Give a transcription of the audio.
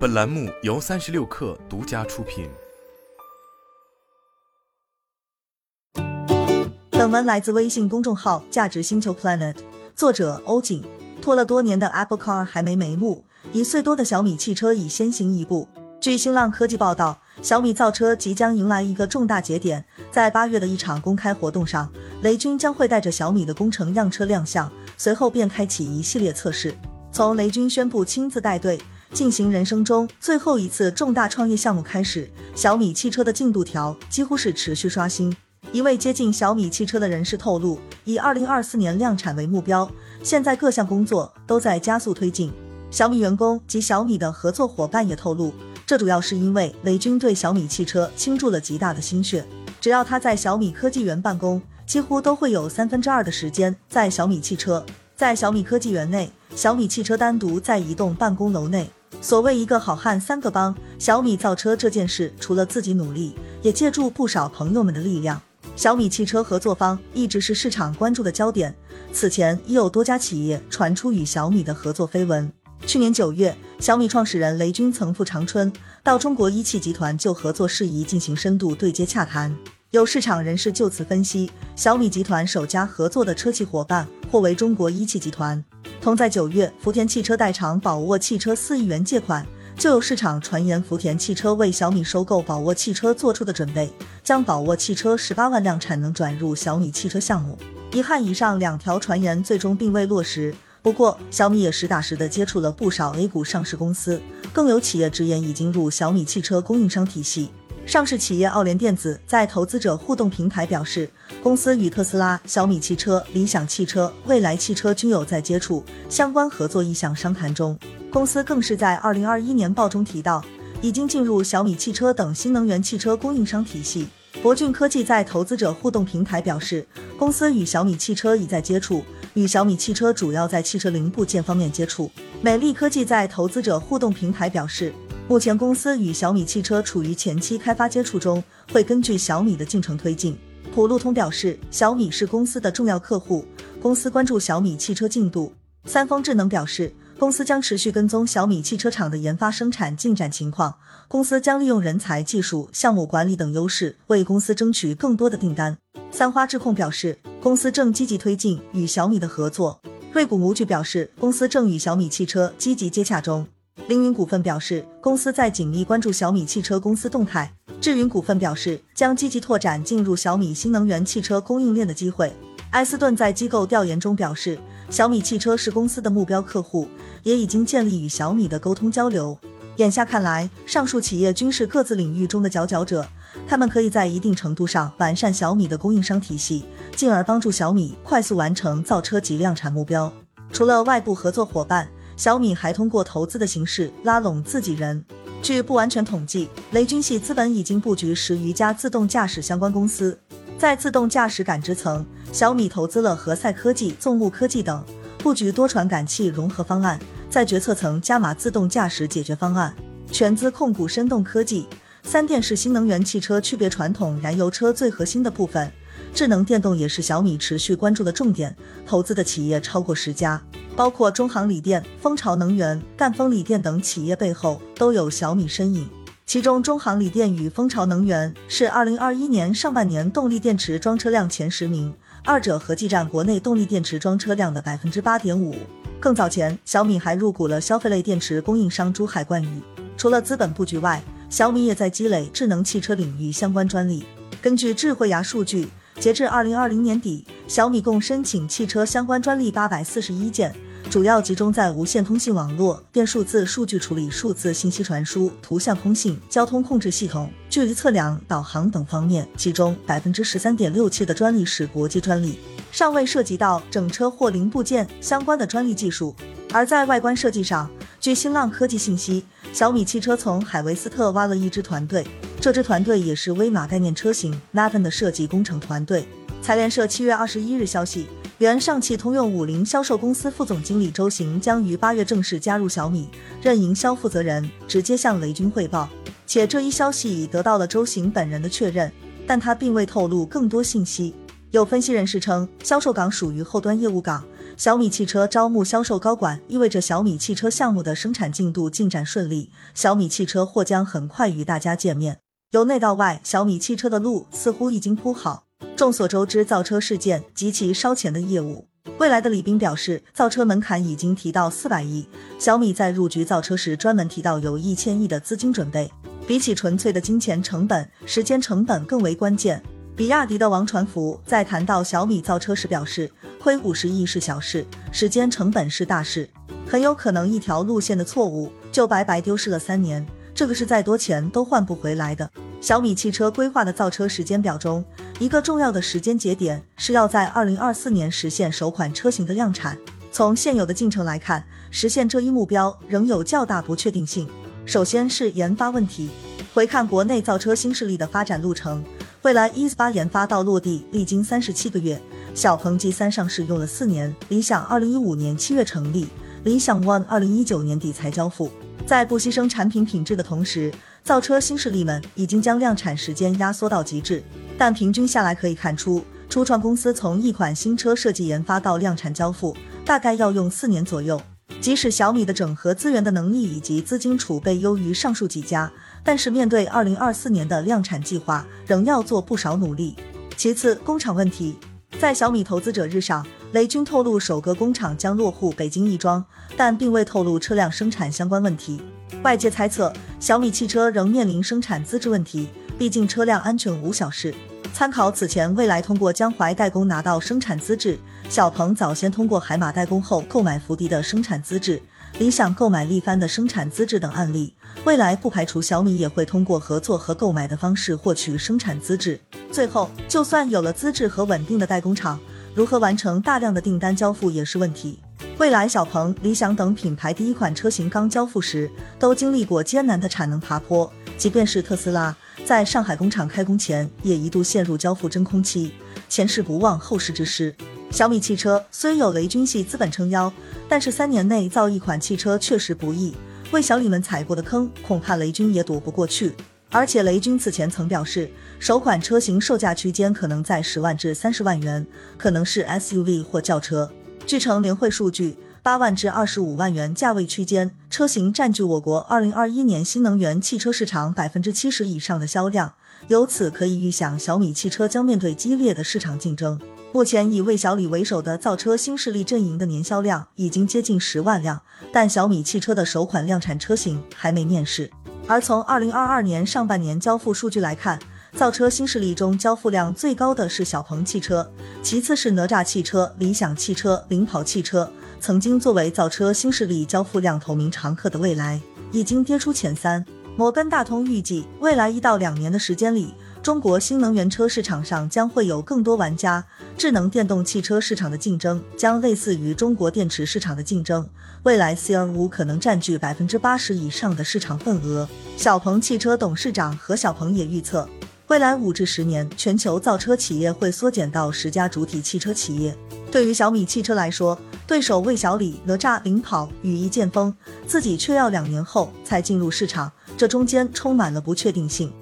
本栏目由三十六氪独家出品。本文来自微信公众号“价值星球 Planet”，作者欧景。拖了多年的 Apple Car 还没眉目，一岁多的小米汽车已先行一步。据新浪科技报道，小米造车即将迎来一个重大节点，在八月的一场公开活动上，雷军将会带着小米的工程样车亮相，随后便开启一系列测试。从雷军宣布亲自带队。进行人生中最后一次重大创业项目开始，小米汽车的进度条几乎是持续刷新。一位接近小米汽车的人士透露，以二零二四年量产为目标，现在各项工作都在加速推进。小米员工及小米的合作伙伴也透露，这主要是因为雷军对小米汽车倾注了极大的心血。只要他在小米科技园办公，几乎都会有三分之二的时间在小米汽车。在小米科技园内，小米汽车单独在一栋办公楼内。所谓一个好汉三个帮，小米造车这件事，除了自己努力，也借助不少朋友们的力量。小米汽车合作方一直是市场关注的焦点，此前已有多家企业传出与小米的合作绯闻。去年九月，小米创始人雷军曾赴长春，到中国一汽集团就合作事宜进行深度对接洽谈。有市场人士就此分析，小米集团首家合作的车企伙伴或为中国一汽集团。同在九月，福田汽车代偿宝沃汽车四亿元借款，就有市场传言福田汽车为小米收购宝沃汽车做出的准备，将宝沃汽车十八万辆产能转入小米汽车项目。遗憾，以上两条传言最终并未落实。不过，小米也实打实的接触了不少 A 股上市公司，更有企业直言已经入小米汽车供应商体系。上市企业奥联电子在投资者互动平台表示，公司与特斯拉、小米汽车、理想汽车、蔚来汽车均有在接触，相关合作意向商谈中。公司更是在二零二一年报中提到，已经进入小米汽车等新能源汽车供应商体系。博骏科技在投资者互动平台表示，公司与小米汽车已在接触，与小米汽车主要在汽车零部件方面接触。美丽科技在投资者互动平台表示。目前公司与小米汽车处于前期开发接触中，会根据小米的进程推进。普路通表示，小米是公司的重要客户，公司关注小米汽车进度。三丰智能表示，公司将持续跟踪小米汽车厂的研发生产进展情况，公司将利用人才、技术、项目管理等优势，为公司争取更多的订单。三花智控表示，公司正积极推进与小米的合作。瑞谷模具表示，公司正与小米汽车积极接洽中。凌云股份表示，公司在紧密关注小米汽车公司动态。智云股份表示，将积极拓展进入小米新能源汽车供应链的机会。埃斯顿在机构调研中表示，小米汽车是公司的目标客户，也已经建立与小米的沟通交流。眼下看来，上述企业均是各自领域中的佼佼者，他们可以在一定程度上完善小米的供应商体系，进而帮助小米快速完成造车及量产目标。除了外部合作伙伴。小米还通过投资的形式拉拢自己人。据不完全统计，雷军系资本已经布局十余家自动驾驶相关公司。在自动驾驶感知层，小米投资了何赛科技、纵目科技等，布局多传感器融合方案。在决策层加码自动驾驶解决方案，全资控股深动科技。三电是新能源汽车区别传统燃油车最核心的部分。智能电动也是小米持续关注的重点，投资的企业超过十家，包括中航锂电、蜂巢能源、赣锋锂电等企业背后都有小米身影。其中，中航锂电与蜂巢能源是二零二一年上半年动力电池装车量前十名，二者合计占国内动力电池装车量的百分之八点五。更早前，小米还入股了消费类电池供应商珠海冠宇。除了资本布局外，小米也在积累智能汽车领域相关专利。根据智慧牙数据。截至二零二零年底，小米共申请汽车相关专利八百四十一件，主要集中在无线通信网络、电数字数据处理、数字信息传输、图像通信、交通控制系统、距离测量、导航等方面。其中百分之十三点六七的专利是国际专利，尚未涉及到整车或零部件相关的专利技术。而在外观设计上，据新浪科技信息，小米汽车从海维斯特挖了一支团队。这支团队也是威马概念车型 Naven 的设计工程团队。财联社七月二十一日消息，原上汽通用五菱销售公司副总经理周行将于八月正式加入小米，任营销负责人，直接向雷军汇报。且这一消息已得到了周行本人的确认，但他并未透露更多信息。有分析人士称，销售岗属于后端业务岗，小米汽车招募销售高管，意味着小米汽车项目的生产进度进展顺利，小米汽车或将很快与大家见面。由内到外，小米汽车的路似乎已经铺好。众所周知，造车事件极其烧钱的业务。未来的李斌表示，造车门槛已经提到四百亿。小米在入局造车时专门提到有一千亿的资金准备。比起纯粹的金钱成本，时间成本更为关键。比亚迪的王传福在谈到小米造车时表示。亏五十亿是小事，时间成本是大事，很有可能一条路线的错误就白白丢失了三年，这个是再多钱都换不回来的。小米汽车规划的造车时间表中，一个重要的时间节点是要在二零二四年实现首款车型的量产。从现有的进程来看，实现这一目标仍有较大不确定性。首先是研发问题，回看国内造车新势力的发展路程，蔚来 ES 八研发到落地历经三十七个月。小鹏 G 三上市用了四年，理想二零一五年七月成立，理想 ONE 二零一九年底才交付。在不牺牲产品品质的同时，造车新势力们已经将量产时间压缩到极致。但平均下来可以看出，初创公司从一款新车设计研发到量产交付，大概要用四年左右。即使小米的整合资源的能力以及资金储备优于上述几家，但是面对二零二四年的量产计划，仍要做不少努力。其次，工厂问题。在小米投资者日上，雷军透露首个工厂将落户北京亦庄，但并未透露车辆生产相关问题。外界猜测，小米汽车仍面临生产资质问题，毕竟车辆安全无小事。参考此前蔚来通过江淮代工拿到生产资质，小鹏早先通过海马代工后购买福迪的生产资质，理想购买力帆的生产资质等案例，未来不排除小米也会通过合作和购买的方式获取生产资质。最后，就算有了资质和稳定的代工厂，如何完成大量的订单交付也是问题。蔚来、小鹏、理想等品牌第一款车型刚交付时，都经历过艰难的产能爬坡。即便是特斯拉，在上海工厂开工前，也一度陷入交付真空期。前事不忘，后事之师。小米汽车虽有雷军系资本撑腰，但是三年内造一款汽车确实不易。为小李们踩过的坑，恐怕雷军也躲不过去。而且雷军此前曾表示，首款车型售价区间可能在十万至三十万元，可能是 SUV 或轿车。据成联会数据，八万至二十五万元价位区间车型占据我国二零二一年新能源汽车市场百分之七十以上的销量。由此可以预想，小米汽车将面对激烈的市场竞争。目前以魏小李为首的造车新势力阵营的年销量已经接近十万辆，但小米汽车的首款量产车型还没面世。而从二零二二年上半年交付数据来看，造车新势力中交付量最高的是小鹏汽车，其次是哪吒汽车、理想汽车、领跑汽车。曾经作为造车新势力交付量头名常客的蔚来，已经跌出前三。摩根大通预计，未来一到两年的时间里，中国新能源车市场上将会有更多玩家，智能电动汽车市场的竞争将类似于中国电池市场的竞争。未来 C R 五可能占据百分之八十以上的市场份额。小鹏汽车董事长何小鹏也预测，未来五至十年，全球造车企业会缩减到十家主体汽车企业。对于小米汽车来说，对手魏小李、哪吒、领跑、羽翼渐丰，自己却要两年后才进入市场，这中间充满了不确定性。